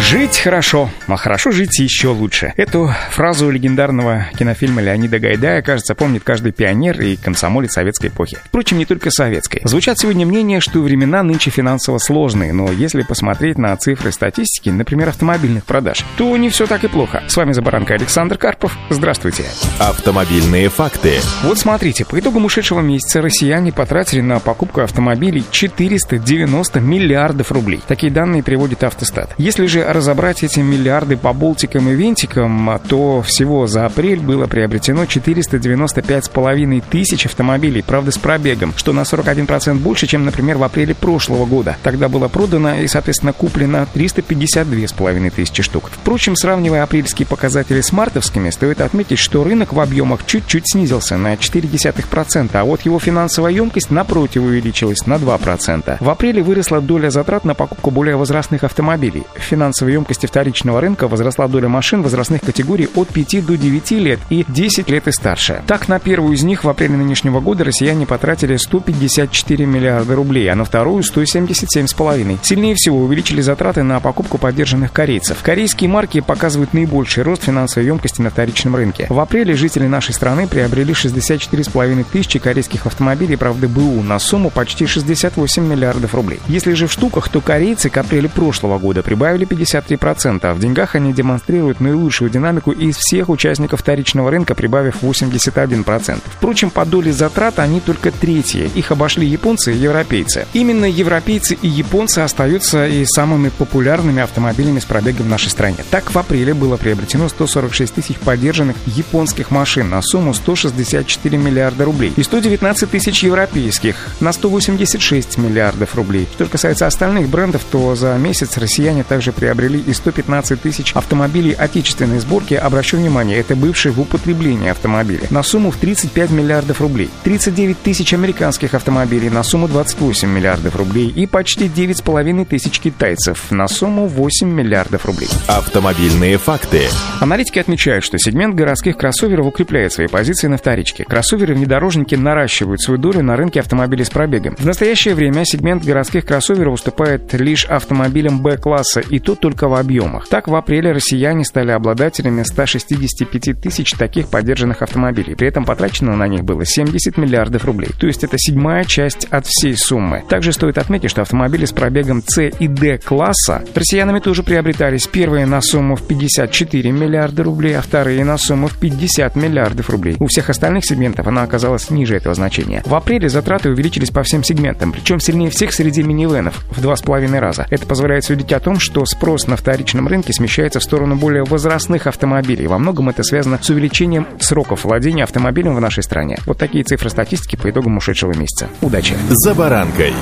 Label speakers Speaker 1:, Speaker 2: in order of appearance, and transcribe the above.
Speaker 1: Жить хорошо, а хорошо жить еще лучше. Эту фразу легендарного кинофильма Леонида Гайдая, кажется, помнит каждый пионер и комсомолец советской эпохи. Впрочем, не только советской. Звучат сегодня мнения, что времена нынче финансово сложные, но если посмотреть на цифры статистики, например, автомобильных продаж, то не все так и плохо. С вами за баранкой Александр Карпов. Здравствуйте.
Speaker 2: Автомобильные факты.
Speaker 1: Вот смотрите, по итогам ушедшего месяца россияне потратили на покупку автомобилей 490 миллиардов рублей. Такие данные приводит Автостат. Если же разобрать эти миллиарды по болтикам и винтикам, то всего за апрель было приобретено 495,5 тысяч автомобилей, правда с пробегом, что на 41% больше, чем, например, в апреле прошлого года. Тогда было продано и, соответственно, куплено 352,5 тысячи штук. Впрочем, сравнивая апрельские показатели с мартовскими, стоит отметить, что рынок в объемах чуть-чуть снизился на 0,4%, а вот его финансовая емкость, напротив, увеличилась на 2%. В апреле выросла доля затрат на покупку более возрастных автомобилей. Финансовая финансовой емкости вторичного рынка возросла доля машин возрастных категорий от 5 до 9 лет и 10 лет и старше. Так, на первую из них в апреле нынешнего года россияне потратили 154 миллиарда рублей, а на вторую 177,5. Сильнее всего увеличили затраты на покупку поддержанных корейцев. Корейские марки показывают наибольший рост финансовой емкости на вторичном рынке. В апреле жители нашей страны приобрели 64,5 тысячи корейских автомобилей, правда БУ, на сумму почти 68 миллиардов рублей. Если же в штуках, то корейцы к апрелю прошлого года прибавили 50 53%, а в деньгах они демонстрируют наилучшую динамику из всех участников вторичного рынка, прибавив 81%. Впрочем, по доле затрат они только третьи. Их обошли японцы и европейцы. Именно европейцы и японцы остаются и самыми популярными автомобилями с пробегом в нашей стране. Так, в апреле было приобретено 146 тысяч поддержанных японских машин на сумму 164 миллиарда рублей и 119 тысяч европейских на 186 миллиардов рублей. Что касается остальных брендов, то за месяц россияне также приобрели приобрели и 115 тысяч автомобилей отечественной сборки, обращу внимание, это бывшие в употреблении автомобили, на сумму в 35 миллиардов рублей, 39 тысяч американских автомобилей на сумму 28 миллиардов рублей и почти 9,5 тысяч китайцев на сумму 8 миллиардов рублей.
Speaker 2: Автомобильные факты.
Speaker 1: Аналитики отмечают, что сегмент городских кроссоверов укрепляет свои позиции на вторичке. Кроссоверы-внедорожники наращивают свою долю на рынке автомобилей с пробегом. В настоящее время сегмент городских кроссоверов уступает лишь автомобилям Б-класса и тут только в объемах. Так, в апреле россияне стали обладателями 165 тысяч таких поддержанных автомобилей. При этом потрачено на них было 70 миллиардов рублей. То есть это седьмая часть от всей суммы. Также стоит отметить, что автомобили с пробегом С и Д класса россиянами тоже приобретались. Первые на сумму в 54 миллиарда рублей, а вторые на сумму в 50 миллиардов рублей. У всех остальных сегментов она оказалась ниже этого значения. В апреле затраты увеличились по всем сегментам, причем сильнее всех среди минивенов в два с половиной раза. Это позволяет судить о том, что спрос спрос на вторичном рынке смещается в сторону более возрастных автомобилей. Во многом это связано с увеличением сроков владения автомобилем в нашей стране. Вот такие цифры статистики по итогам ушедшего месяца. Удачи!
Speaker 2: За баранкой!